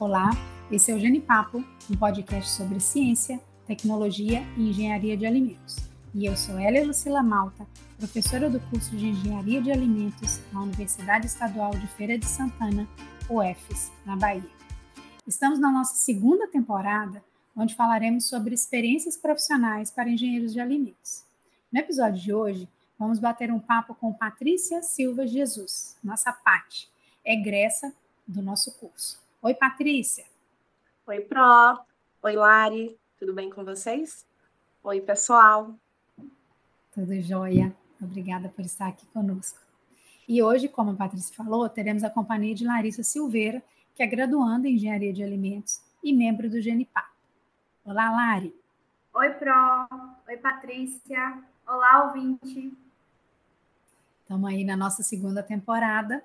Olá, esse é o Genipapo, um podcast sobre ciência, tecnologia e engenharia de alimentos. E eu sou Hélia Lucila Malta, professora do curso de Engenharia de Alimentos na Universidade Estadual de Feira de Santana, UFES, na Bahia. Estamos na nossa segunda temporada, onde falaremos sobre experiências profissionais para engenheiros de alimentos. No episódio de hoje, vamos bater um papo com Patrícia Silva Jesus, nossa PAT, egressa do nosso curso. Oi, Patrícia. Oi, Pro. Oi, Lari. Tudo bem com vocês? Oi, pessoal. Tudo jóia. Obrigada por estar aqui conosco. E hoje, como a Patrícia falou, teremos a companhia de Larissa Silveira, que é graduanda em Engenharia de Alimentos e membro do GENIPA. Olá, Lari. Oi, Pro. Oi, Patrícia. Olá, ouvinte. Estamos aí na nossa segunda temporada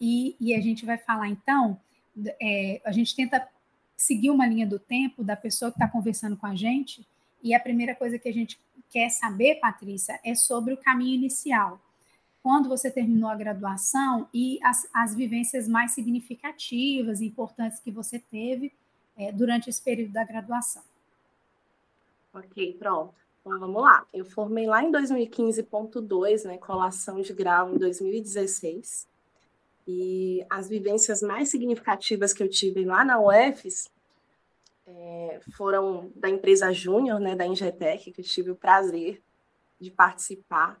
e, e a gente vai falar então é, a gente tenta seguir uma linha do tempo da pessoa que está conversando com a gente, e a primeira coisa que a gente quer saber, Patrícia, é sobre o caminho inicial. Quando você terminou a graduação e as, as vivências mais significativas e importantes que você teve é, durante esse período da graduação. Ok, pronto. Então vamos lá. Eu formei lá em 2015.2, né, colação de grau em 2016. E as vivências mais significativas que eu tive lá na UFES é, foram da empresa Júnior, né, da Ingetec, que eu tive o prazer de participar.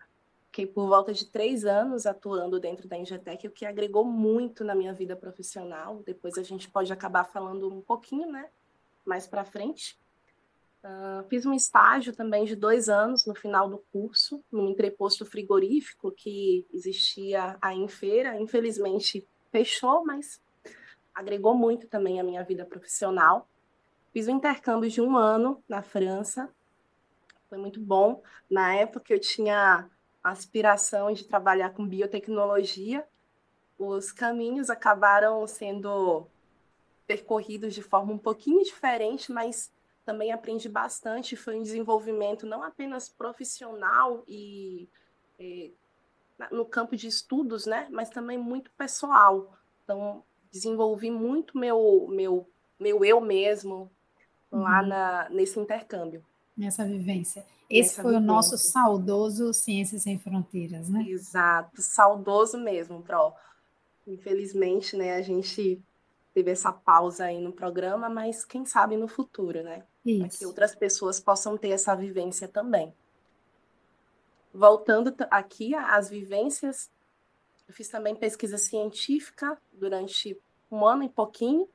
Fiquei por volta de três anos atuando dentro da Ingetec, o que agregou muito na minha vida profissional. Depois a gente pode acabar falando um pouquinho, né, mais para frente. Uh, fiz um estágio também de dois anos no final do curso, num entreposto frigorífico que existia aí em feira. Infelizmente fechou, mas agregou muito também a minha vida profissional. Fiz um intercâmbio de um ano na França, foi muito bom. Na época eu tinha aspiração de trabalhar com biotecnologia. Os caminhos acabaram sendo percorridos de forma um pouquinho diferente, mas também aprendi bastante, foi um desenvolvimento não apenas profissional e, e no campo de estudos, né, mas também muito pessoal. Então, desenvolvi muito meu meu meu eu mesmo lá uhum. na, nesse intercâmbio. Nessa vivência. Esse Nessa foi vivência. o nosso saudoso Ciências Sem Fronteiras, né? Exato, saudoso mesmo, Pro. Infelizmente, né, a gente teve essa pausa aí no programa, mas quem sabe no futuro, né? Para que outras pessoas possam ter essa vivência também. Voltando aqui às vivências, eu fiz também pesquisa científica durante um ano e pouquinho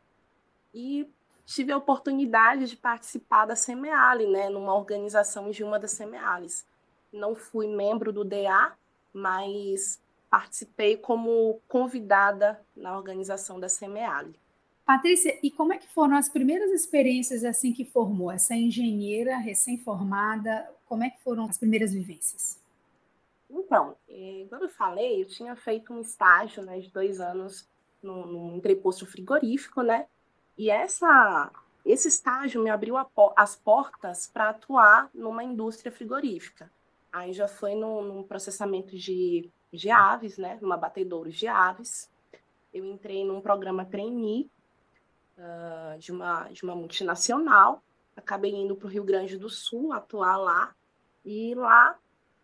e tive a oportunidade de participar da Semeale, né, numa organização de uma das Semeales. Não fui membro do DA, mas participei como convidada na organização da Semeale. Patrícia, e como é que foram as primeiras experiências assim que formou essa engenheira recém-formada? Como é que foram as primeiras vivências? Então, quando eu falei, eu tinha feito um estágio né, de dois anos num, num entreposto frigorífico, né? E essa, esse estágio me abriu a, as portas para atuar numa indústria frigorífica. Aí já foi no, num processamento de, de aves, né? Numa batedouro de aves. Eu entrei num programa trainee uh, de, uma, de uma multinacional. Acabei indo para o Rio Grande do Sul atuar lá. E lá,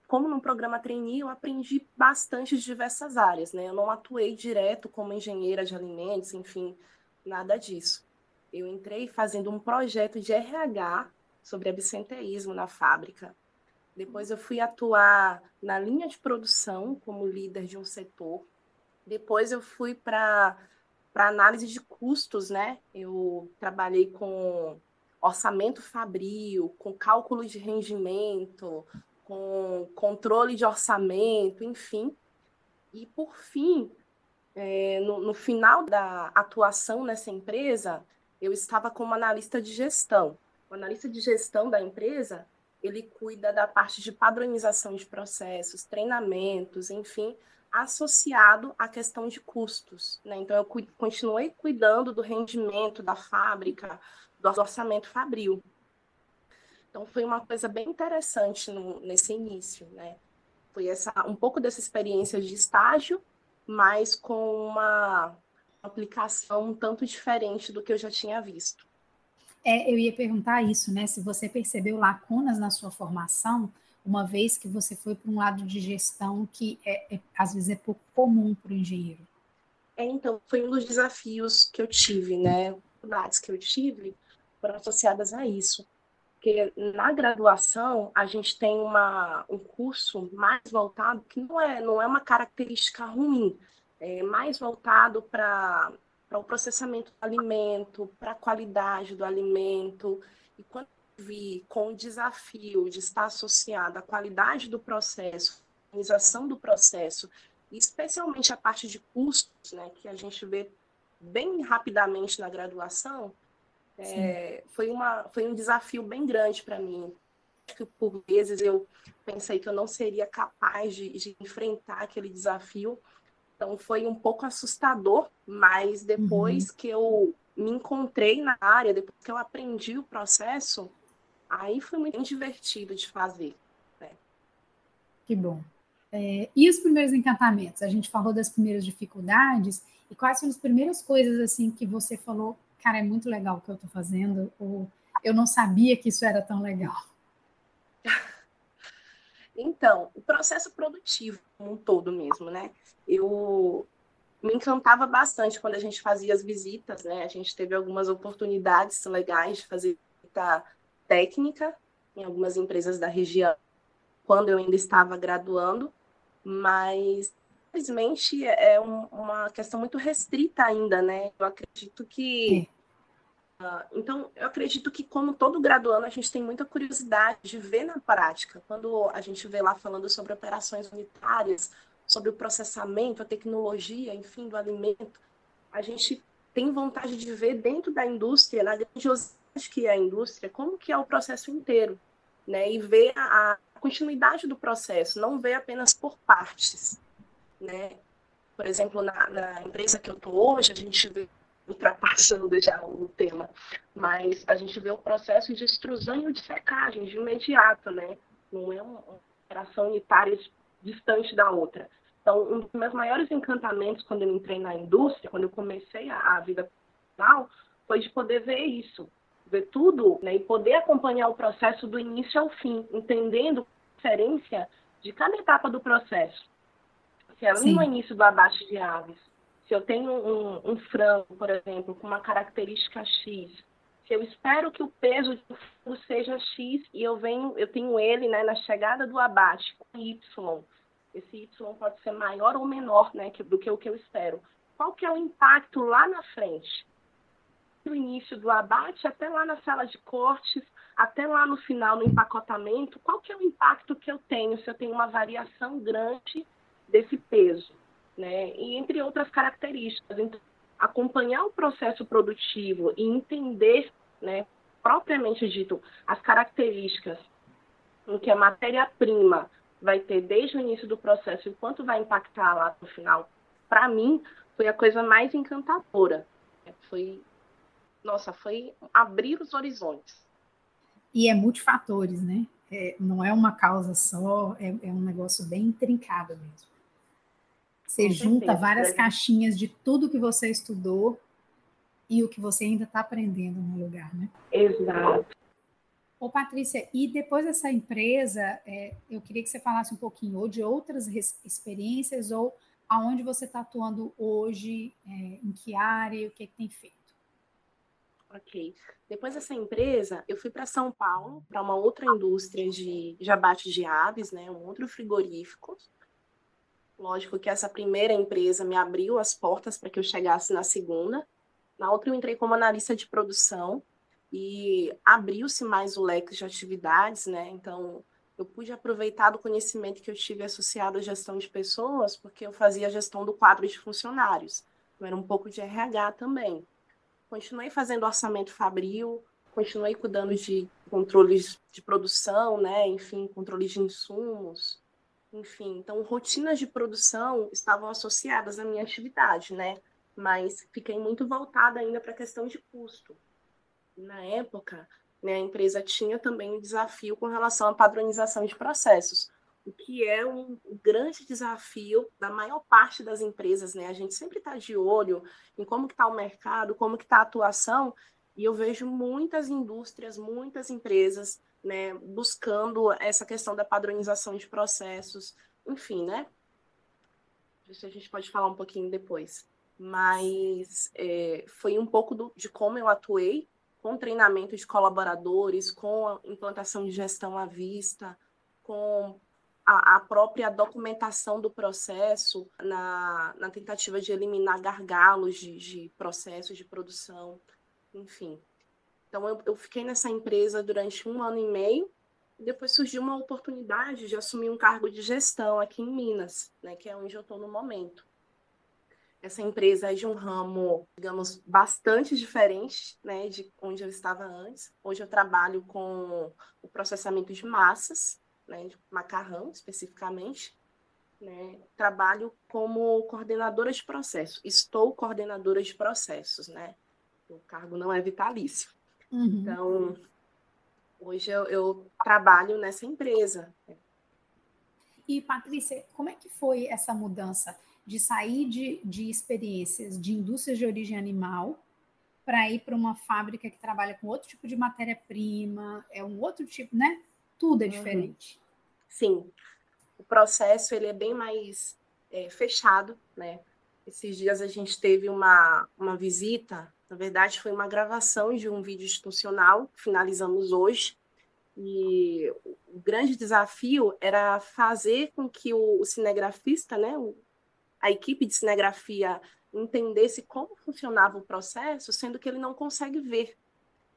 como num programa trainee, eu aprendi bastante de diversas áreas. Né? Eu não atuei direto como engenheira de alimentos, enfim, nada disso. Eu entrei fazendo um projeto de RH sobre absenteísmo na fábrica. Depois eu fui atuar na linha de produção como líder de um setor. Depois eu fui para para análise de custos, né? Eu trabalhei com orçamento fabril, com cálculo de rendimento, com controle de orçamento, enfim. E, por fim, é, no, no, final da atuação nessa empresa, eu estava como analista de gestão. O analista de gestão da empresa, ele cuida da parte de padronização de processos, treinamentos, enfim, associado à questão de custos. Né? Então, eu continuei cuidando do rendimento da fábrica, do orçamento fabril. Então, foi uma coisa bem interessante no, nesse início. Né? Foi essa, um pouco dessa experiência de estágio, mas com uma, aplicação um tanto diferente do que eu já tinha visto. É, eu ia perguntar isso, né? Se você percebeu lacunas na sua formação, uma vez que você foi para um lado de gestão que é, é, às vezes é pouco comum para o engenheiro. É, então, foi um dos desafios que eu tive, né? Dificuldades que eu tive foram associadas a isso. Porque na graduação a gente tem uma, um curso mais voltado, que não é, não é uma característica ruim, é mais voltado para o processamento do alimento, para a qualidade do alimento. E quando eu vi com o desafio de estar associado à qualidade do processo, organização do processo, especialmente a parte de custos, né, que a gente vê bem rapidamente na graduação, é, foi, uma, foi um desafio bem grande para mim. Que por vezes eu pensei que eu não seria capaz de, de, enfrentar aquele desafio. Então foi um pouco assustador, mas depois uhum. que eu me encontrei na área, depois que eu aprendi o processo, aí foi muito divertido de fazer. Né? Que bom. É, e os primeiros encantamentos? A gente falou das primeiras dificuldades. E quais são as primeiras coisas assim que você falou, cara, é muito legal o que eu estou fazendo, ou eu não sabia que isso era tão legal? Então, o processo produtivo como um todo mesmo, né? Eu me encantava bastante quando a gente fazia as visitas, né? A gente teve algumas oportunidades legais de fazer visita técnica em algumas empresas da região, quando eu ainda estava graduando, mas infelizmente é um, uma questão muito restrita ainda, né? Eu acredito que. Uh, então, eu acredito que, como todo graduando, a gente tem muita curiosidade de ver na prática. Quando a gente vê lá falando sobre operações unitárias, sobre o processamento, a tecnologia, enfim, do alimento, a gente tem vontade de ver dentro da indústria, na grandiosidade que a indústria, como que é o processo inteiro, né? E ver a, a continuidade do processo, não ver apenas por partes né? Por exemplo, na, na empresa que eu estou hoje, a gente vê ultrapassando já o tema, mas a gente vê o processo de extrusão e de secagem de imediato, né? Não é uma operação unitária distante da outra. Então, um dos meus maiores encantamentos quando eu entrei na indústria, quando eu comecei a, a vida profissional, foi de poder ver isso, ver tudo, né? E poder acompanhar o processo do início ao fim, entendendo a diferença de cada etapa do processo se é no início do abate de aves, se eu tenho um, um, frango, por exemplo, com uma característica X, se eu espero que o peso do frango seja X e eu venho, eu tenho ele né, na chegada do abate com Y, esse Y pode ser maior ou menor né, do que o que eu espero. Qual que é o impacto lá na frente? Do início do abate até lá na sala de cortes, até lá no final, no empacotamento, qual que é o impacto que eu tenho se eu tenho uma variação grande desse peso, né? E entre outras características. Então, acompanhar o processo produtivo e entender, né, propriamente dito, as características em que a matéria-prima vai ter desde o início do processo e quanto vai impactar lá no final, para mim, foi a coisa mais encantadora. Foi, nossa, foi abrir os horizontes. E é multifatores, né? É, não é uma causa só, é, é um negócio bem intrincado mesmo. Você Com junta certeza. várias caixinhas de tudo que você estudou e o que você ainda está aprendendo no lugar, né? Exato. Ô, Patrícia, e depois dessa empresa, é, eu queria que você falasse um pouquinho ou de outras experiências ou aonde você está atuando hoje, é, em que área e o que, que tem feito. Ok. Depois dessa empresa, eu fui para São Paulo, para uma outra indústria de, abate de aves, né, um outro frigorífico. Lógico que essa primeira empresa me abriu as portas para que eu chegasse na segunda. Na outra, eu entrei como analista de produção e abriu-se mais o leque de atividades, né? Então, eu pude aproveitar do conhecimento que eu tive associado à gestão de pessoas, porque eu fazia a gestão do quadro de funcionários. Eu era um pouco de RH também. Continuei fazendo orçamento fabril, continuei cuidando de controles de produção, né? Enfim, controle de insumos enfim, então rotinas de produção estavam associadas à minha atividade, né? Mas fiquei muito voltada ainda para a questão de custo. Na época, né, a empresa tinha também um desafio com relação à padronização de processos. O que é um, grande desafio da maior parte das empresas, né? A gente sempre está de olho em como está o mercado, como está a atuação, e eu vejo muitas indústrias, muitas empresas, né, buscando essa questão da padronização de processos, enfim, né? Isso a gente pode falar um pouquinho depois. Mas é, foi um pouco do, de como eu atuei com treinamento de colaboradores, com implantação de gestão à vista, com a, a própria documentação do processo na, na tentativa de eliminar gargalos de, de processos de produção, enfim. Então, eu, eu fiquei nessa empresa durante um ano e meio, e depois surgiu uma oportunidade de assumir um cargo de gestão aqui em Minas, né, que é onde eu estou no momento. Essa empresa é de um ramo, digamos, bastante diferente né, de onde eu estava antes. Hoje eu trabalho com o processamento de massas, né, de macarrão especificamente. Né? Trabalho como coordenadora de processo. Estou coordenadora de processos, né? O cargo não é vitalício. Uhum. Então, hoje eu, eu trabalho nessa empresa. E, Patrícia, como é que foi essa mudança de sair de, de experiências de indústrias de origem animal para ir para uma fábrica que trabalha com outro tipo de matéria-prima, é um outro tipo, né? Tudo é uhum. diferente. Sim, o processo ele é bem mais é, fechado, né? Esses dias a gente teve uma, uma visita, na verdade foi uma gravação de um vídeo institucional, finalizamos hoje, e o grande desafio era fazer com que o, o cinegrafista, né, o, a equipe de cinegrafia entendesse como funcionava o processo, sendo que ele não consegue ver.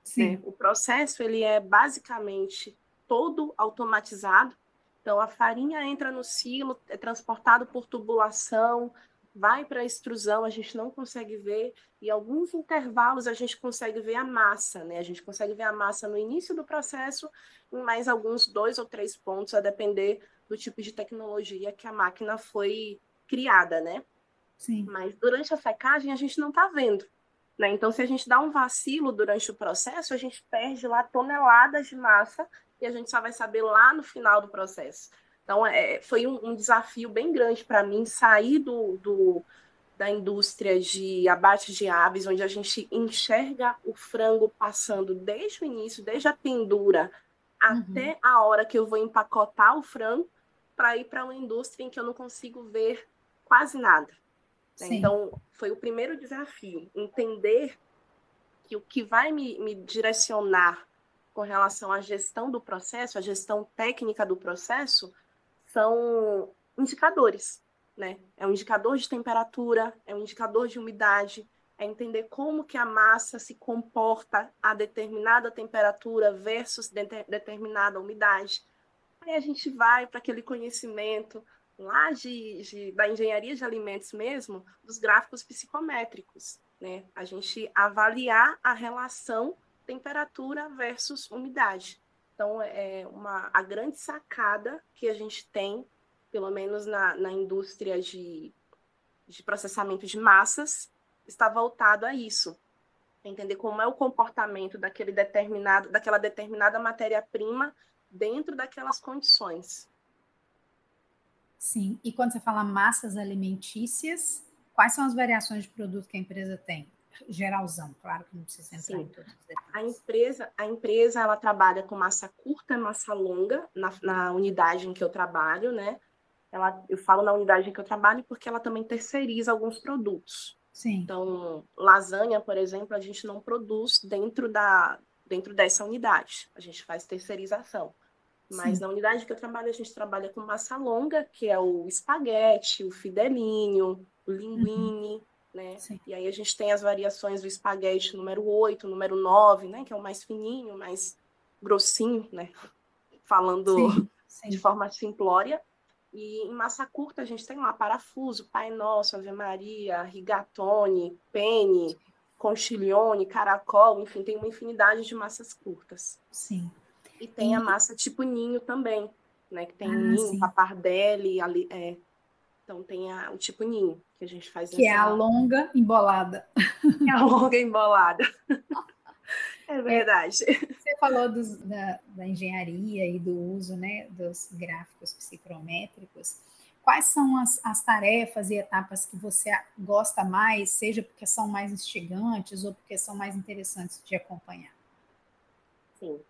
Sim. Né? O processo ele é basicamente todo automatizado. Então a farinha entra no silo, é transportado por tubulação, vai para a extrusão, a gente não consegue ver, e alguns intervalos a gente consegue ver a massa, né? A gente consegue ver a massa no início do processo, em mais alguns dois ou três pontos, a depender do tipo de tecnologia que a máquina foi criada, né? Sim. Mas durante a secagem a gente não está vendo. Né? Então, se a gente dá um vacilo durante o processo, a gente perde lá toneladas de massa e a gente só vai saber lá no final do processo. Então, é, foi um, um desafio bem grande para mim sair do, do, da indústria de abate de aves, onde a gente enxerga o frango passando desde o início, desde a pendura, uhum. até a hora que eu vou empacotar o frango, para ir para uma indústria em que eu não consigo ver quase nada. Né? Então, foi o primeiro desafio, entender que o que vai me, me direcionar com relação à gestão do processo, a gestão técnica do processo, são indicadores, né? É um indicador de temperatura, é um indicador de umidade, é entender como que a massa se comporta a determinada temperatura versus de determinada umidade. Aí a gente vai para aquele conhecimento lá de, de, da engenharia de alimentos mesmo, dos gráficos psicométricos, né? A gente avaliar a relação temperatura versus umidade. Então, é uma, a grande sacada que a gente tem, pelo menos na, na indústria de, de processamento de massas, está voltado a isso. Entender como é o comportamento daquele determinado, daquela determinada matéria-prima dentro daquelas condições. Sim, e quando você fala massas alimentícias, quais são as variações de produto que a empresa tem? Geralzão, claro que não precisa entrar Sim. em todos os detalhes. A empresa, a empresa ela trabalha com massa curta e massa longa na, na unidade em que eu trabalho, né? Ela, eu falo na unidade em que eu trabalho porque ela também terceiriza alguns produtos. Sim. Então, lasanha, por exemplo, a gente não produz dentro da dentro dessa unidade. A gente faz terceirização. Mas Sim. na unidade que eu trabalho, a gente trabalha com massa longa, que é o espaguete, o fidelinho, o linguine, uhum. Né? E aí a gente tem as variações do espaguete número 8, número 9, né? Que é o mais fininho, mais grossinho, né? Falando sim, sim. de forma simplória. E em massa curta a gente tem lá parafuso, Pai Nosso, Ave Maria, rigatone, penne, conchiglione, caracol, enfim, tem uma infinidade de massas curtas. Sim. E tem a massa tipo ninho também, né? Que tem ah, ninho, sim. papardelli, ali, é. Então tem a, o tipo ninho que a gente faz. Que é a longa embolada. É a longa embolada. é verdade. Você falou dos, da, da, engenharia e do uso né, dos gráficos psicométricos. Quais são as, as tarefas e etapas que você gosta mais, seja porque são mais instigantes ou porque são mais interessantes de acompanhar? Sim,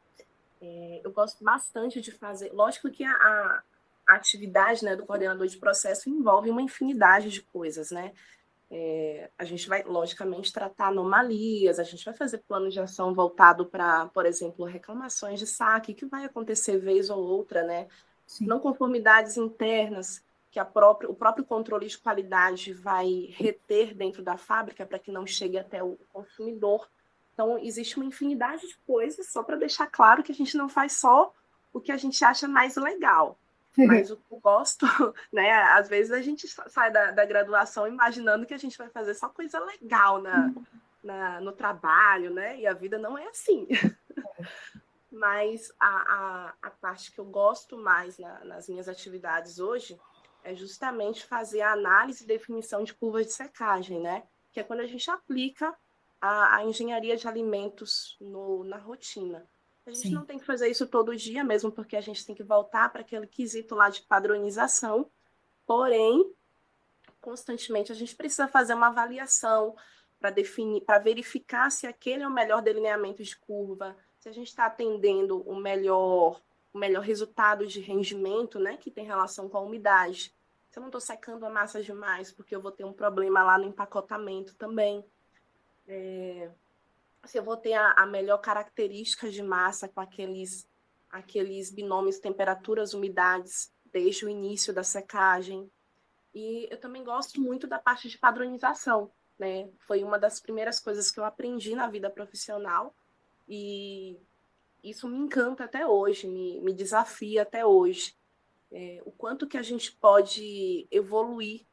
é, eu gosto bastante de fazer. Lógico que a, a, a atividade né, do coordenador de processo envolve uma infinidade de coisas, né? É, a gente vai, logicamente, tratar anomalias, a gente vai fazer plano de ação voltado para, por exemplo, reclamações de saque, que vai acontecer vez ou outra, né? Sim. Não conformidades internas, que própria, o próprio controle de qualidade vai reter dentro da fábrica para que não chegue até o consumidor. Então, existe uma infinidade de coisas, só para deixar claro que a gente não faz só o que a gente acha mais legal. Mas o que eu gosto, né? Às vezes a gente sai da, da graduação imaginando que a gente vai fazer só coisa legal na, na, no trabalho, né? E a vida não é assim. Mas a, a, a parte que eu gosto mais na, nas minhas atividades hoje é justamente fazer a análise e definição de curvas de secagem, né? Que é quando a gente aplica a, a engenharia de alimentos no, na rotina. A gente Sim. não tem que fazer isso todo dia, mesmo porque a gente tem que voltar para aquele quesito lá de padronização. Porém, constantemente a gente precisa fazer uma avaliação para definir, para verificar se aquele é o melhor delineamento de curva, se a gente está atendendo o melhor, o melhor resultado de rendimento, né, que tem relação com a umidade. Se eu não estou secando a massa demais, porque eu vou ter um problema lá no empacotamento também. É, se eu vou ter a, a melhor característica de massa com aqueles, aqueles binômios temperaturas, umidades, desde o início da secagem. E eu também gosto muito da parte de padronização, né? Foi uma das primeiras coisas que eu aprendi na vida profissional e isso me encanta até hoje, me, me desafia até hoje. É, o quanto que a gente pode evoluir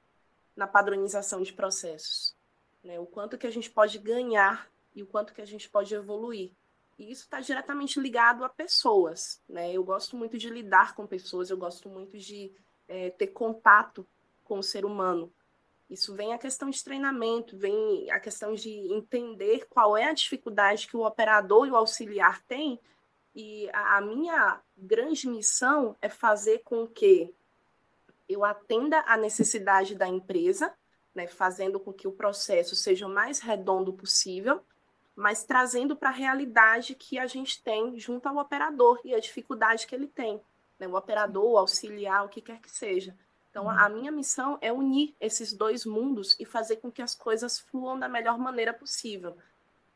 na padronização de processos, né? O quanto que a gente pode ganhar e o quanto que a gente pode evoluir. E isso está diretamente ligado a pessoas, né? Eu gosto muito de lidar com pessoas, eu gosto muito de é, ter contato com o ser humano. Isso vem a questão de treinamento, vem a questão de entender qual é a dificuldade que o operador e o auxiliar têm. E a, a minha grande missão é fazer com que eu atenda a necessidade da empresa, né, fazendo com que o processo seja o mais redondo possível, mas trazendo para a realidade que a gente tem junto ao operador e a dificuldade que ele tem, né? o operador, o auxiliar, o que quer que seja. Então, uhum. a minha missão é unir esses dois mundos e fazer com que as coisas fluam da melhor maneira possível.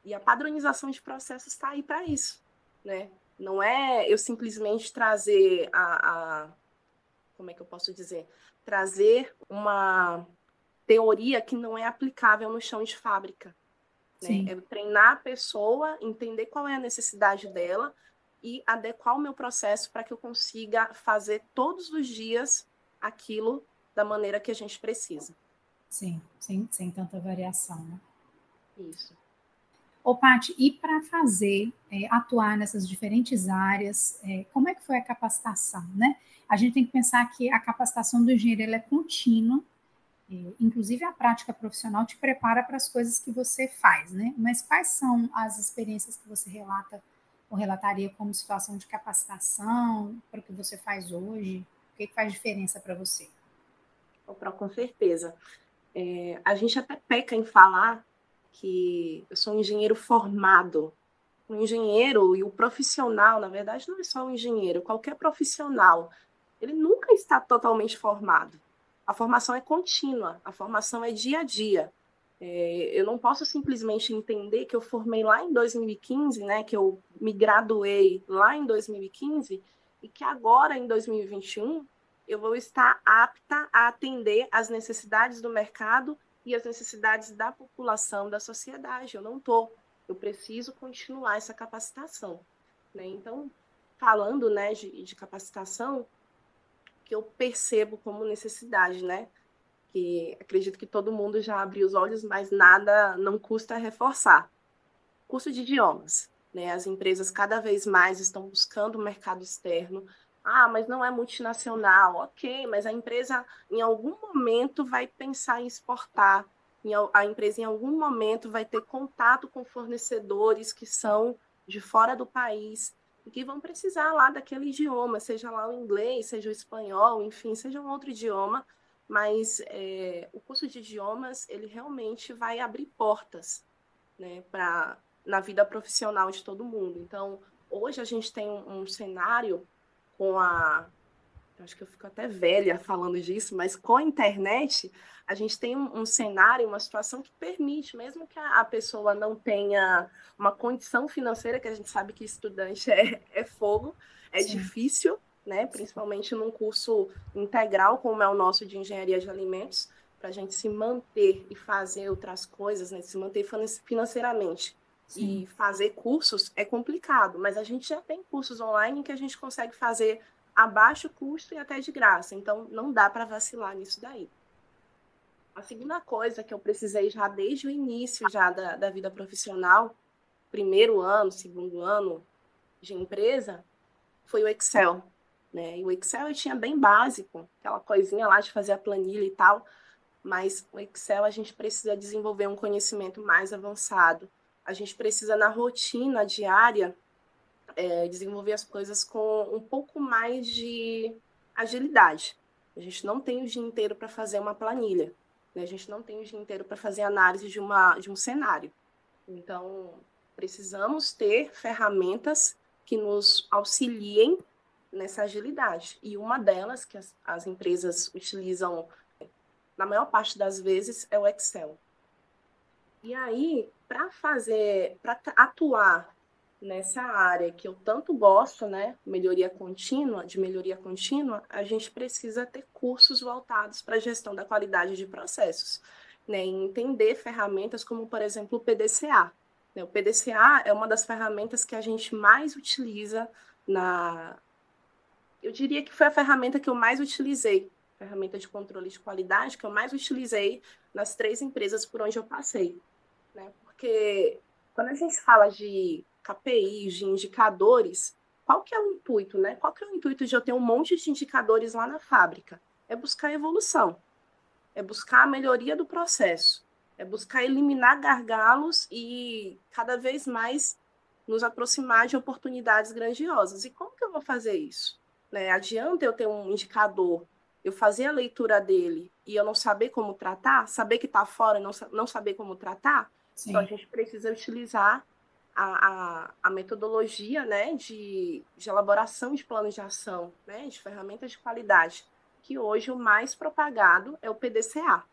E a padronização de processos está aí para isso, né? Não é eu simplesmente trazer a, a, como é que eu posso dizer, trazer uma teoria que não é aplicável no chão de fábrica. Né? É treinar a pessoa, entender qual é a necessidade dela e adequar o meu processo para que eu consiga fazer todos os dias aquilo da maneira que a gente precisa. Sim, sem, sem tanta variação, né? Isso. Ô, Paty, e para fazer, é, atuar nessas diferentes áreas, é, como é que foi a capacitação, né? A gente tem que pensar que a capacitação do engenheiro é contínua, inclusive a prática profissional te prepara para as coisas que você faz, né? Mas quais são as experiências que você relata ou relataria como situação de capacitação para o que você faz hoje? O que, que faz diferença para você? Com certeza. É, a gente até peca em falar que eu sou um engenheiro formado. O engenheiro e o profissional, na verdade, não é só um engenheiro, qualquer profissional, ele nunca está totalmente formado a formação é contínua, a formação é dia a dia. É, eu não posso simplesmente entender que eu formei lá em 2015, né, que eu me graduei lá em 2015 e que agora em 2021 eu vou estar apta a atender às necessidades do mercado e as necessidades da população, da sociedade. Eu não estou. Eu preciso continuar essa capacitação. Né? Então, falando né, de, de capacitação, que eu percebo como necessidade, né? Que acredito que todo mundo já abriu os olhos, mas nada não custa reforçar. Curso de idiomas, né? As empresas cada vez mais estão buscando o mercado externo. Ah, mas não é multinacional. Ok, mas a empresa em algum momento vai pensar em exportar. A empresa em algum momento vai ter contato com fornecedores que são de fora do país e que vão precisar lá daquele idioma, seja lá o inglês, seja o espanhol, enfim, seja um outro idioma, mas é, o curso de idiomas ele realmente vai abrir portas, né, para na vida profissional de todo mundo. Então, hoje a gente tem um, um cenário com a acho que eu fico até velha falando disso, mas com a internet, a gente tem um, um cenário, uma situação que permite, mesmo que a, a, pessoa não tenha uma condição financeira, que a gente sabe que estudante é, é fogo, é Sim. difícil, né? principalmente num curso integral, como é o nosso de engenharia de alimentos, para a gente se manter e fazer outras coisas, né? se manter financeiramente. Sim. E fazer cursos é complicado, mas a gente já tem cursos online que a gente consegue fazer a baixo custo e até de graça. Então, não dá para vacilar nisso daí. A segunda coisa que eu precisei já desde o início já da, da vida profissional, primeiro ano, segundo ano de empresa, foi o Excel. Né? E o Excel eu tinha bem básico, aquela coisinha lá de fazer a planilha e tal, mas o Excel a gente precisa desenvolver um conhecimento mais avançado. A gente precisa, na rotina diária, é, desenvolver as coisas com um pouco mais de agilidade. A gente não tem o dia inteiro para fazer uma planilha, né? a gente não tem o dia inteiro para fazer análise de, uma, de um cenário. Então, precisamos ter ferramentas que nos auxiliem nessa agilidade. E uma delas, que as, as empresas utilizam na maior parte das vezes, é o Excel. E aí, para fazer, para atuar nessa área que eu tanto gosto, né, melhoria contínua, de melhoria contínua, a gente precisa ter cursos voltados para a gestão da qualidade de processos, né, e entender ferramentas como, por exemplo, o PDCA. Né, o PDCA é uma das ferramentas que a gente mais utiliza na... Eu diria que foi a ferramenta que eu mais utilizei, ferramenta de controle de qualidade que eu mais utilizei nas três empresas por onde eu passei, né, porque quando a gente fala de KPIs, de indicadores, qual que é o intuito, né? Qual que é o intuito de eu ter um monte de indicadores lá na fábrica? É buscar evolução, é buscar a melhoria do processo, é buscar eliminar gargalos e cada vez mais nos aproximar de oportunidades grandiosas. E como que eu vou fazer isso? Né? Adianta eu ter um indicador, eu fazer a leitura dele e eu não saber como tratar, saber que está fora e não, não saber como tratar? Sim. Então a gente precisa utilizar a, a, a, metodologia né, de, de elaboração de planos de ação, né, de ferramentas de qualidade, que hoje o mais propagado é o PDCA,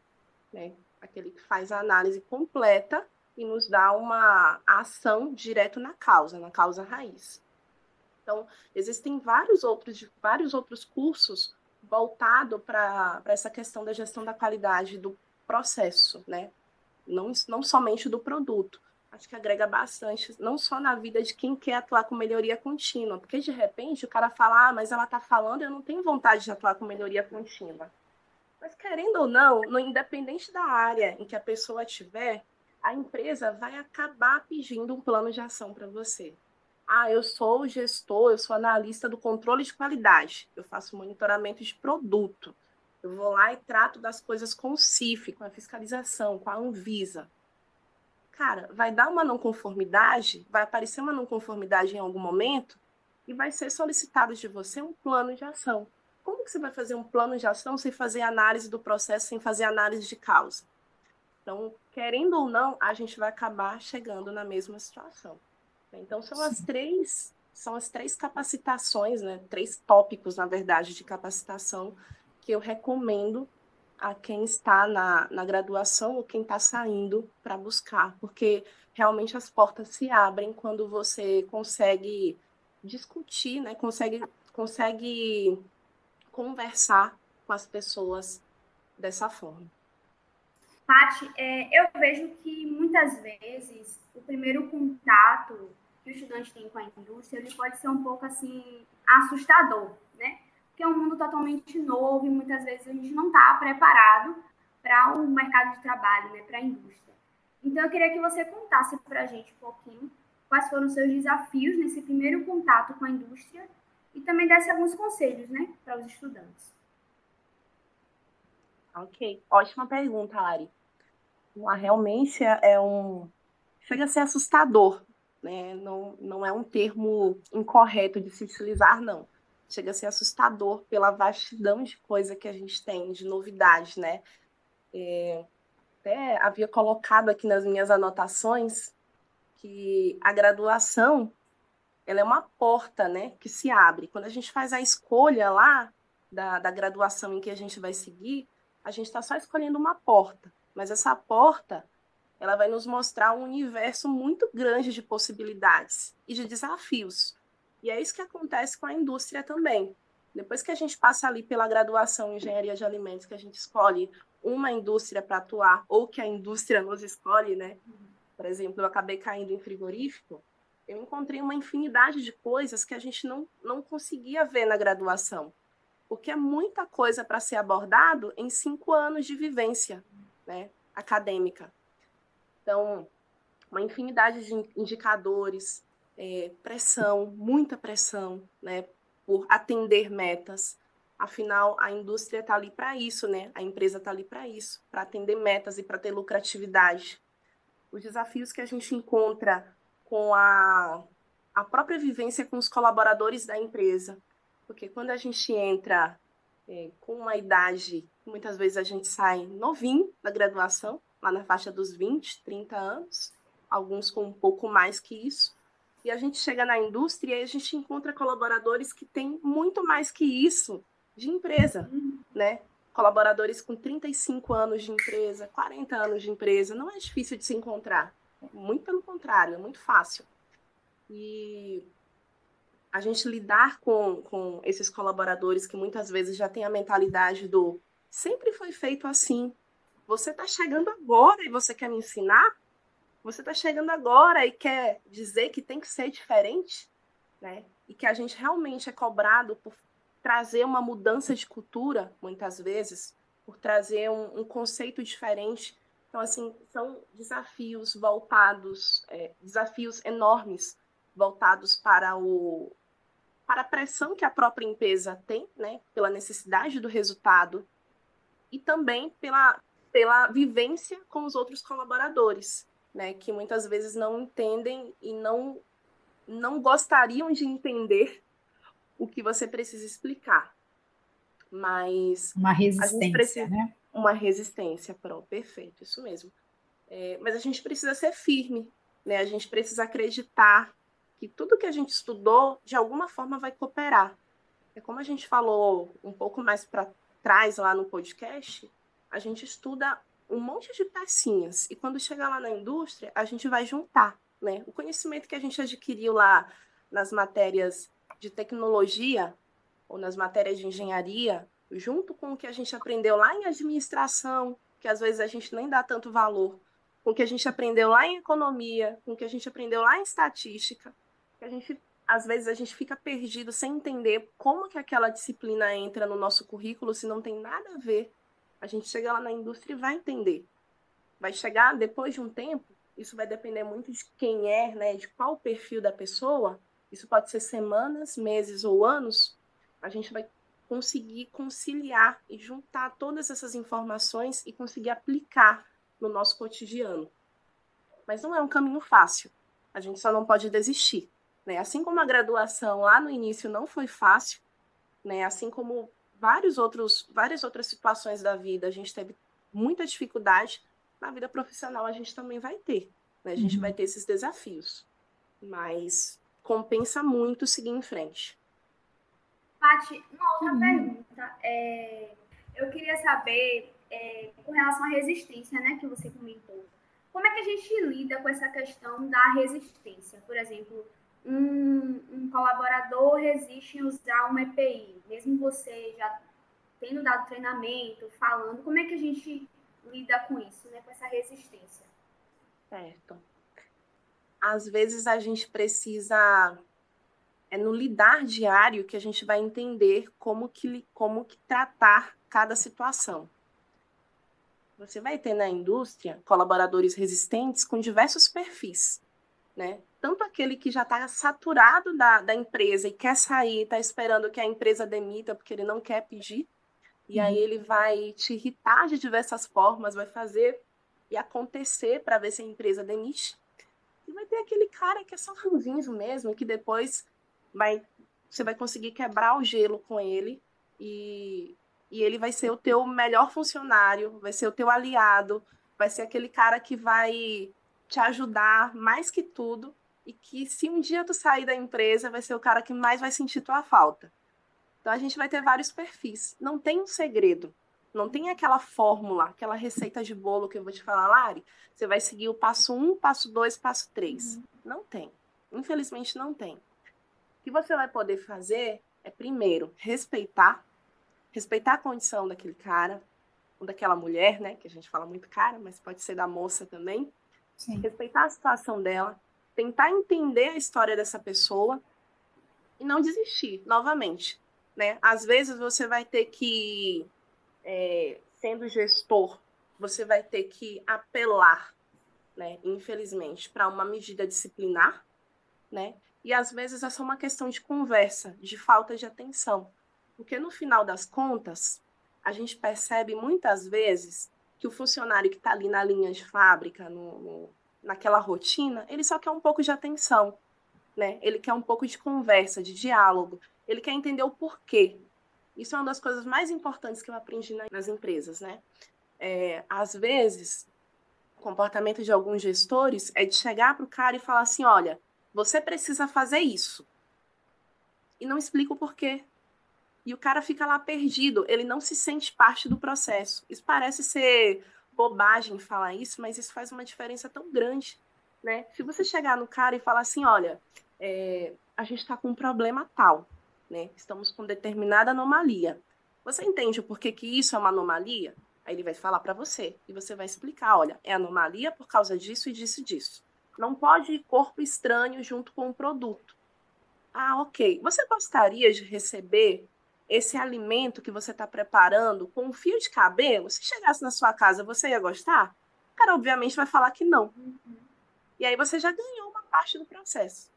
né, aquele que faz a análise completa e nos dá uma ação direto na causa, na causa raiz. Então, existem vários outros, vários outros cursos voltados para essa questão da gestão da qualidade do processo, né? não, não somente do produto acho que agrega bastante, não só na vida de quem quer atuar com melhoria contínua, porque de repente o cara fala, ah, mas ela está falando, eu não tenho vontade de atuar com melhoria contínua. Mas querendo ou não, no independente da área em que a pessoa estiver, a empresa vai acabar pedindo um plano de ação para você. Ah, eu sou gestor, eu sou analista do controle de qualidade, eu faço monitoramento de produto. Eu vou lá e trato das coisas com o CIF, com a fiscalização, com a Anvisa cara, vai dar uma não conformidade, vai aparecer uma não conformidade em algum momento e vai ser solicitado de você um plano de ação. Como que você vai fazer um plano de ação sem fazer análise do processo, sem fazer análise de causa? Então, querendo ou não, a gente vai acabar chegando na mesma situação. Então, são as três são as três capacitações, né? Três tópicos, na verdade, de capacitação que eu recomendo a quem está na, na graduação ou quem está saindo para buscar, porque realmente as portas se abrem quando você consegue discutir, né? consegue, consegue conversar com as pessoas dessa forma. Paty, é, eu vejo que muitas vezes o primeiro contato que o estudante tem com a indústria ele pode ser um pouco assim assustador, né? Que é um mundo totalmente novo e muitas vezes a gente não está preparado para o mercado de trabalho, né, para a indústria. Então, eu queria que você contasse para a gente um pouquinho quais foram os seus desafios nesse primeiro contato com a indústria e também desse alguns conselhos né, para os estudantes. Ok, ótima pergunta, Ari. Realmente é um. Chega a ser assustador né? Não, não é um termo incorreto de se utilizar, não. Chega a ser assustador pela vastidão de coisa que a gente tem, de novidades, né? É, até havia colocado aqui nas minhas anotações que a graduação ela é uma porta, né, que se abre. Quando a gente faz a escolha lá da, da graduação em que a gente vai seguir, a gente está só escolhendo uma porta, mas essa porta ela vai nos mostrar um universo muito grande de possibilidades e de desafios. E é isso que acontece com a indústria também. Depois que a gente passa ali pela graduação em engenharia de alimentos, que a gente escolhe uma indústria para atuar, ou que a indústria nos escolhe, né? Por exemplo, eu acabei caindo em frigorífico, eu encontrei uma infinidade de coisas que a gente não, não conseguia ver na graduação, porque é muita coisa para ser abordado em cinco anos de vivência né, acadêmica. Então, uma infinidade de indicadores, é, pressão, muita pressão, né, por atender metas. Afinal, a indústria está ali para isso, né? A empresa está ali para isso, para atender metas e para ter lucratividade. Os desafios que a gente encontra com a, a própria vivência com os colaboradores da empresa. Porque quando a gente entra é, com uma idade, muitas vezes a gente sai novinho da graduação, lá na faixa dos 20, 30 anos, alguns com um pouco mais que isso. E a gente chega na indústria e a gente encontra colaboradores que têm muito mais que isso de empresa, né? Colaboradores com 35 anos de empresa, 40 anos de empresa, não é difícil de se encontrar. Muito pelo contrário, é muito fácil. E a gente lidar com, com esses colaboradores que muitas vezes já têm a mentalidade do sempre foi feito assim, você está chegando agora e você quer me ensinar? Você está chegando agora e quer dizer que tem que ser diferente? Né? E que a gente realmente é cobrado por trazer uma mudança de cultura, muitas vezes, por trazer um, um conceito diferente. Então, assim, são desafios voltados, é, desafios enormes voltados para o para a pressão que a própria empresa tem, né, pela necessidade do resultado e também pela pela vivência com os outros colaboradores, né, que muitas vezes não entendem e não não gostariam de entender o que você precisa explicar. Mas uma resistência, precisa, né? Uma resistência, pronto, perfeito, isso mesmo. É, mas a gente precisa ser firme, né? A gente precisa acreditar que tudo que a gente estudou de alguma forma vai cooperar. É como a gente falou um pouco mais para trás lá no podcast, a gente estuda um monte de pecinhas e quando chegar lá na indústria, a gente vai juntar, né? O conhecimento que a gente adquiriu lá nas matérias de tecnologia ou nas matérias de engenharia, junto com o que a gente aprendeu lá em administração, que às vezes a gente nem dá tanto valor, com o que a gente aprendeu lá em economia, com o que a gente aprendeu lá em estatística, que a gente às vezes a gente fica perdido sem entender como que aquela disciplina entra no nosso currículo se não tem nada a ver a gente chega lá na indústria e vai entender. Vai chegar depois de um tempo, isso vai depender muito de quem é, né, de qual o perfil da pessoa. Isso pode ser semanas, meses ou anos. A gente vai conseguir conciliar e juntar todas essas informações e conseguir aplicar no nosso cotidiano. Mas não é um caminho fácil. A gente só não pode desistir. Né? Assim como a graduação lá no início não foi fácil, né? assim como vários outros, várias outras situações da vida a gente teve muita dificuldade, na vida profissional a gente também vai ter. Né? A gente uhum. vai ter esses desafios. Mas compensa muito seguir em frente. Paty, uma outra uhum. pergunta. É, eu queria saber, é, com relação à resistência, né, que você comentou. Como é que a gente lida com essa questão da resistência? Por exemplo, um, um colaborador resiste em usar uma EPI, mesmo você já tendo dado treinamento, falando, como é que a gente lida com isso, né, com essa resistência? Certo. Às vezes a gente precisa é no lidar diário que a gente vai entender como que como que tratar cada situação. Você vai ter na indústria colaboradores resistentes com diversos perfis, né? Tanto aquele que já está saturado da, da empresa e quer sair, está esperando que a empresa demita porque ele não quer pedir, e aí uhum. ele vai te irritar de diversas formas, vai fazer e acontecer para ver se a empresa demite. E vai ter aquele cara que é só ranzinho mesmo, que depois vai, você vai conseguir quebrar o gelo com ele e, e ele vai ser o teu melhor funcionário, vai ser o teu aliado, vai ser aquele cara que vai te ajudar mais que tudo e que se um dia tu sair da empresa, vai ser o cara que mais vai sentir tua falta. Então a gente vai ter vários perfis. Não tem um segredo. Não tem aquela fórmula, aquela receita de bolo que eu vou te falar, Lari. Você vai seguir o passo um, passo dois, passo três. Uhum. Não tem. Infelizmente não tem. O que você vai poder fazer é, primeiro, respeitar. Respeitar a condição daquele cara, ou daquela mulher, né? Que a gente fala muito cara, mas pode ser da moça também. Sim. Respeitar a situação dela, tentar entender a história dessa pessoa e não desistir novamente. Né? Às vezes você vai ter que, é, sendo gestor, você vai ter que apelar, né, infelizmente, para uma medida disciplinar, né? E às vezes é só uma questão de conversa, de falta de atenção. Porque no final das contas, a gente percebe muitas vezes que o funcionário que está ali na linha de fábrica, no, no, naquela rotina, ele só quer um pouco de atenção, né? Ele quer um pouco de conversa, de diálogo. Ele quer entender o porquê. Isso é uma das coisas mais importantes que eu aprendi nas empresas, né? É, às vezes, o comportamento de alguns gestores é de chegar para o cara e falar assim: olha, você precisa fazer isso. E não explica o porquê. E o cara fica lá perdido, ele não se sente parte do processo. Isso parece ser bobagem falar isso, mas isso faz uma diferença tão grande, né? Se você chegar no cara e falar assim, olha, é, a gente está com um problema tal, né? Estamos com determinada anomalia. Você entende o porquê que isso é uma anomalia? Aí ele vai falar para você e você vai explicar, olha, é anomalia por causa disso e disso e disso. Não pode ir corpo estranho junto com o produto. Ah, ok. Você gostaria de receber esse alimento que você está preparando com um fio de cabelo, se chegasse na sua casa, você ia gostar? O cara, obviamente, vai falar que não. E aí você já ganhou uma parte do processo.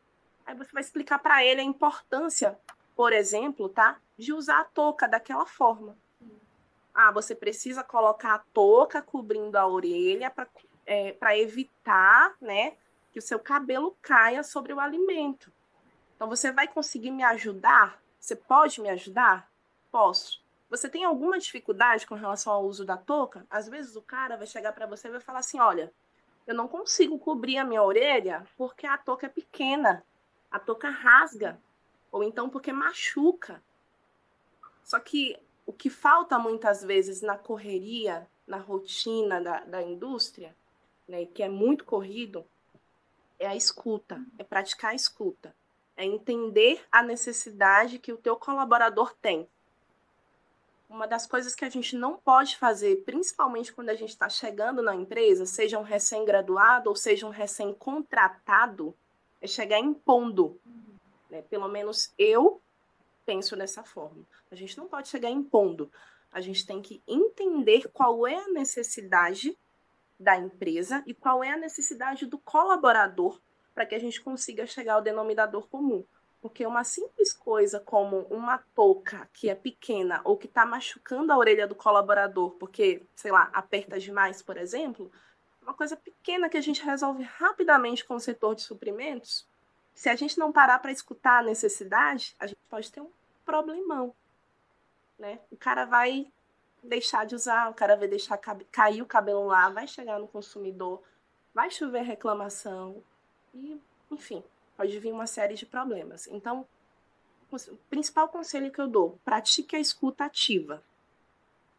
Aí você vai explicar para ele a importância, por exemplo, tá, de usar a touca daquela forma. Ah, você precisa colocar a touca cobrindo a orelha para é, evitar, né, que o seu cabelo caia sobre o alimento. Então você vai conseguir me ajudar você pode me ajudar? Posso. Você tem alguma dificuldade com relação ao uso da touca? Às vezes o cara vai chegar para você e vai falar assim: olha, eu não consigo cobrir a minha orelha porque a touca é pequena, a touca rasga, ou então porque machuca. Só que o que falta muitas vezes na correria, na rotina da, da indústria, né, que é muito corrido, é a escuta, é praticar a escuta é entender a necessidade que o teu colaborador tem. Uma das coisas que a gente não pode fazer, principalmente quando a gente está chegando na empresa, seja um recém-graduado ou seja um recém-contratado, é chegar impondo. Né? Pelo menos eu penso dessa forma. A gente não pode chegar impondo. A gente tem que entender qual é a necessidade da empresa e qual é a necessidade do colaborador para que a gente consiga chegar ao denominador comum. Porque uma simples coisa como uma touca que é pequena ou que está machucando a orelha do colaborador porque, sei lá, aperta demais, por exemplo, uma coisa pequena que a gente resolve rapidamente com o setor de suprimentos, se a gente não parar para escutar a necessidade, a gente pode ter um problemão. Né? O cara vai deixar de usar, o cara vai deixar cair o cabelo lá, vai chegar no consumidor, vai chover reclamação, e, enfim, pode vir uma série de problemas. Então, o principal conselho que eu dou: pratique a escuta ativa.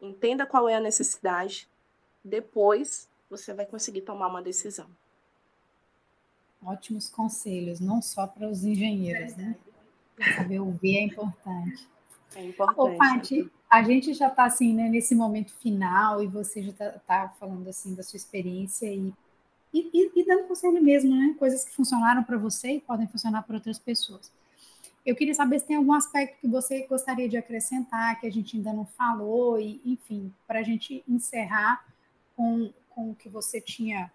Entenda qual é a necessidade, depois você vai conseguir tomar uma decisão. Ótimos conselhos, não só para os engenheiros, né? Saber ouvir é importante. É importante. Ô, Paty, a gente já está assim, né, nesse momento final e você já está tá falando assim da sua experiência e e, e, e dando conselho mesmo, né? Coisas que funcionaram para você e podem funcionar para outras pessoas. Eu queria saber se tem algum aspecto que você gostaria de acrescentar, que a gente ainda não falou, e, enfim, para a gente encerrar com, com o que você tinha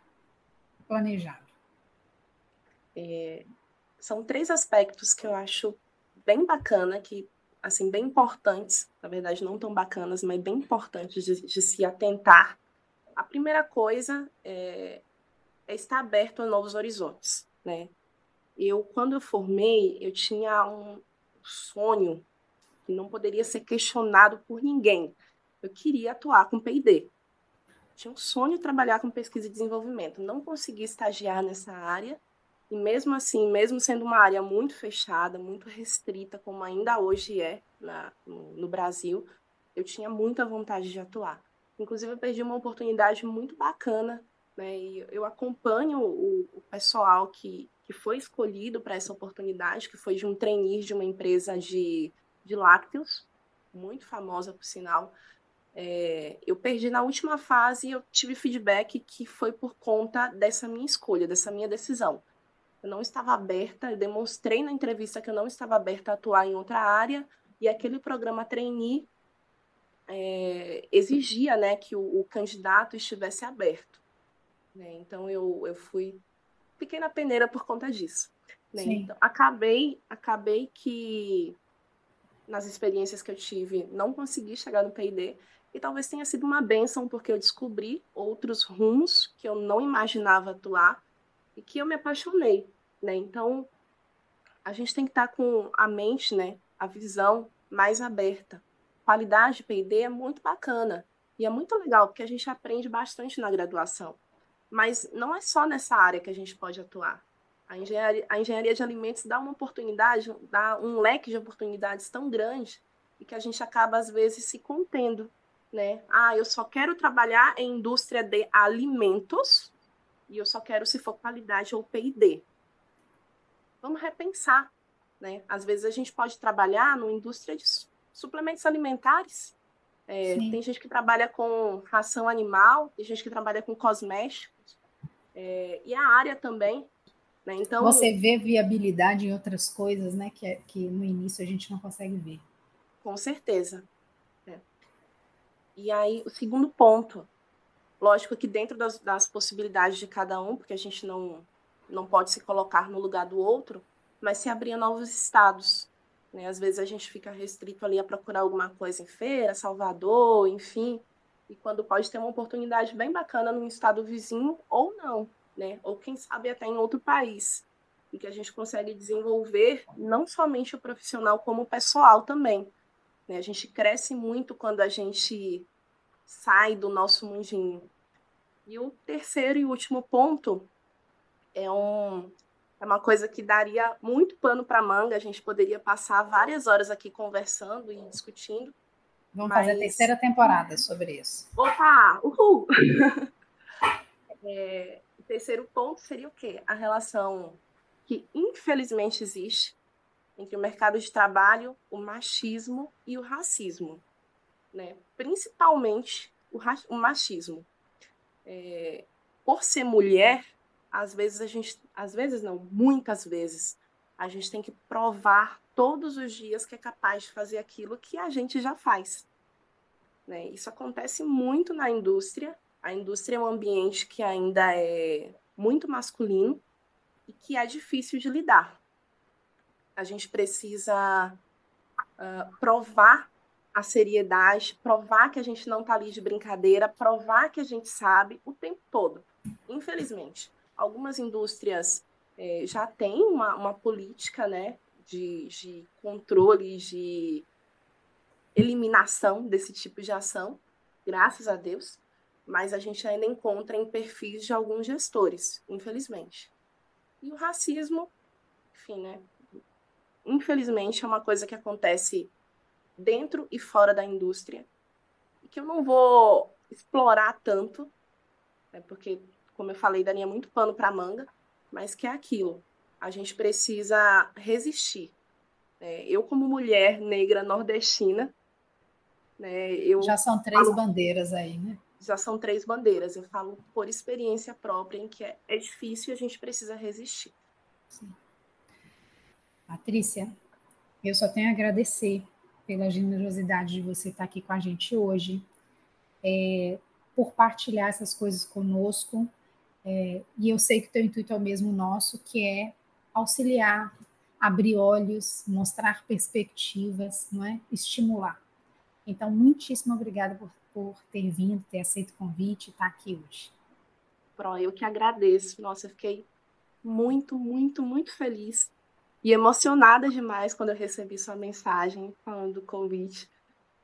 planejado. É, são três aspectos que eu acho bem bacana, que assim bem importantes, na verdade não tão bacanas, mas bem importantes de, de se atentar. A primeira coisa é é estar aberto a novos horizontes. né? Eu, quando eu formei, eu tinha um sonho que não poderia ser questionado por ninguém. Eu queria atuar com P&D. Tinha um sonho trabalhar com pesquisa e desenvolvimento. Não consegui estagiar nessa área, e mesmo assim, mesmo sendo uma área muito fechada, muito restrita, como ainda hoje é na, no, no Brasil, eu tinha muita vontade de atuar. Inclusive, eu perdi uma oportunidade muito bacana, né? E eu acompanho o, o pessoal que, que foi escolhido para essa oportunidade, que foi de um trainee de uma empresa de, de lácteos, muito famosa, por sinal. É, eu perdi na última fase e eu tive feedback que foi por conta dessa minha escolha, dessa minha decisão. Eu não estava aberta, eu demonstrei na entrevista que eu não estava aberta a atuar em outra área, e aquele programa trainee é, exigia né, que o, o, candidato estivesse aberto. Né? Então eu, eu fui, fiquei na peneira por conta disso. Né? Então, acabei, acabei que nas experiências que eu tive, não consegui chegar no P&D, e talvez tenha sido uma benção, porque eu descobri outros rumos que eu não imaginava atuar, e que eu me apaixonei, né? Então, a gente tem que estar com a mente, né, a visão mais aberta. Qualidade de P&D é muito bacana e é muito legal porque a gente aprende bastante na graduação. Mas não é só nessa área que a gente pode atuar. A engenharia, a engenharia de alimentos dá uma oportunidade, dá um leque de oportunidades tão grande e que a gente acaba às vezes se contendo, né? Ah, eu só quero trabalhar em indústria de alimentos e eu só quero se for qualidade ou P&D. Vamos repensar, né? Às vezes a gente pode trabalhar numa indústria de suplementos alimentares. É, tem gente que trabalha com ração animal, tem gente que trabalha com cosméticos. É, e a área também. Né? Então, Você vê viabilidade em outras coisas, né? Que, é, que no início a gente não consegue ver. Com certeza. É. E aí, o segundo ponto, Lógico que dentro das, das, possibilidades de cada um, porque a gente não, não pode se colocar no lugar do outro, mas se abrir novos estados. Né? Às vezes a gente fica restrito ali a procurar alguma coisa em feira, Salvador, enfim, e quando pode ter uma oportunidade bem bacana num estado vizinho ou não, né? ou quem sabe até em outro país, e que a gente consegue desenvolver não somente o profissional, como o pessoal também. Né? A gente cresce muito quando a gente sai do nosso mundinho. E o terceiro e último ponto é, um, é uma coisa que daria muito pano para manga, a gente poderia passar várias horas aqui conversando e discutindo. Vamos mas... fazer a terceira temporada sobre isso. Opa! Uhul! é, o terceiro ponto seria o quê? A relação que infelizmente existe entre o mercado de trabalho, o machismo e o racismo né? principalmente o, o machismo. É, por ser mulher, às vezes a gente, às vezes não, muitas vezes, a gente tem que provar todos os dias que é capaz de fazer aquilo que a gente já faz. Né? Isso acontece muito na indústria. A indústria é um ambiente que ainda é muito masculino e que é difícil de lidar. A gente precisa uh, provar a seriedade, provar que a gente não está ali de brincadeira, provar que a gente sabe o tempo todo. Infelizmente, algumas indústrias é, já têm uma, uma política né, de, de controle, de eliminação desse tipo de ação, graças a Deus, mas a gente ainda encontra em perfis de alguns gestores, infelizmente. E o racismo, enfim, né? Infelizmente é uma coisa que acontece dentro e fora da indústria, que eu não vou explorar tanto, né, porque, como eu falei, daria muito pano para manga, mas que é aquilo. A gente precisa resistir. Né? Eu, como mulher negra nordestina, né, eu já são três falo, bandeiras aí, né? Já são três bandeiras. Eu falo por experiência própria em que é, é difícil e a gente precisa resistir. Sim. Patrícia, eu só tenho a agradecer pela generosidade de você estar aqui com a gente hoje, é, por partilhar essas coisas conosco. É, e eu sei que o teu intuito é o mesmo nosso, que é auxiliar, abrir olhos, mostrar perspectivas, não é? estimular. Então, muitíssimo obrigada por, por ter vindo, ter aceito o convite e estar aqui hoje. Pro, eu que agradeço. Nossa, eu fiquei muito, muito, muito feliz e emocionada demais quando eu recebi sua mensagem falando do convite.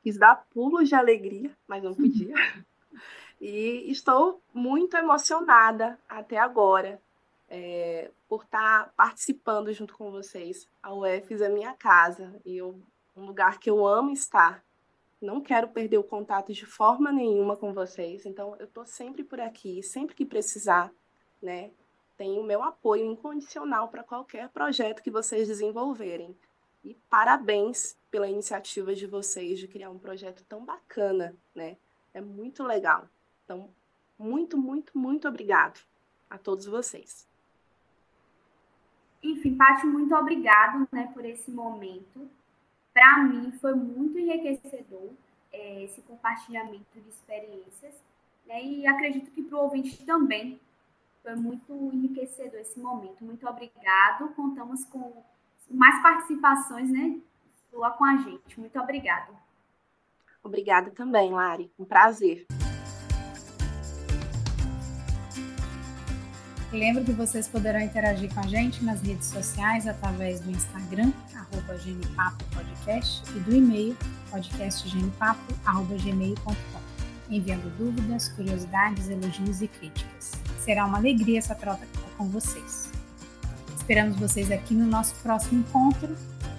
Quis dar pulos de alegria, mas não podia. E estou muito emocionada até agora é, por estar participando junto com vocês. A UFES é minha casa e eu, um lugar que eu amo estar. Não quero perder o contato de forma nenhuma com vocês. Então, eu estou sempre por aqui, sempre que precisar, né? Tenho o meu apoio incondicional para qualquer projeto que vocês desenvolverem. E parabéns pela iniciativa de vocês de criar um projeto tão bacana, né? É muito legal. Então, muito, muito, muito obrigado a todos vocês. Enfim, Paty, muito obrigado né, por esse momento. Para mim foi muito enriquecedor é, esse compartilhamento de experiências. Né, e acredito que para o ouvinte também foi muito enriquecedor esse momento. Muito obrigado. Contamos com mais participações, né? Lá com a gente. Muito obrigada. Obrigada também, Lari. Um prazer. Lembro que vocês poderão interagir com a gente nas redes sociais através do Instagram, arroba Podcast, e do e-mail podcastgenipapo.gmail.com, enviando dúvidas, curiosidades, elogios e críticas. Será uma alegria essa troca com vocês. Esperamos vocês aqui no nosso próximo encontro.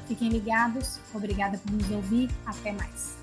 Fiquem ligados. Obrigada por nos ouvir. Até mais.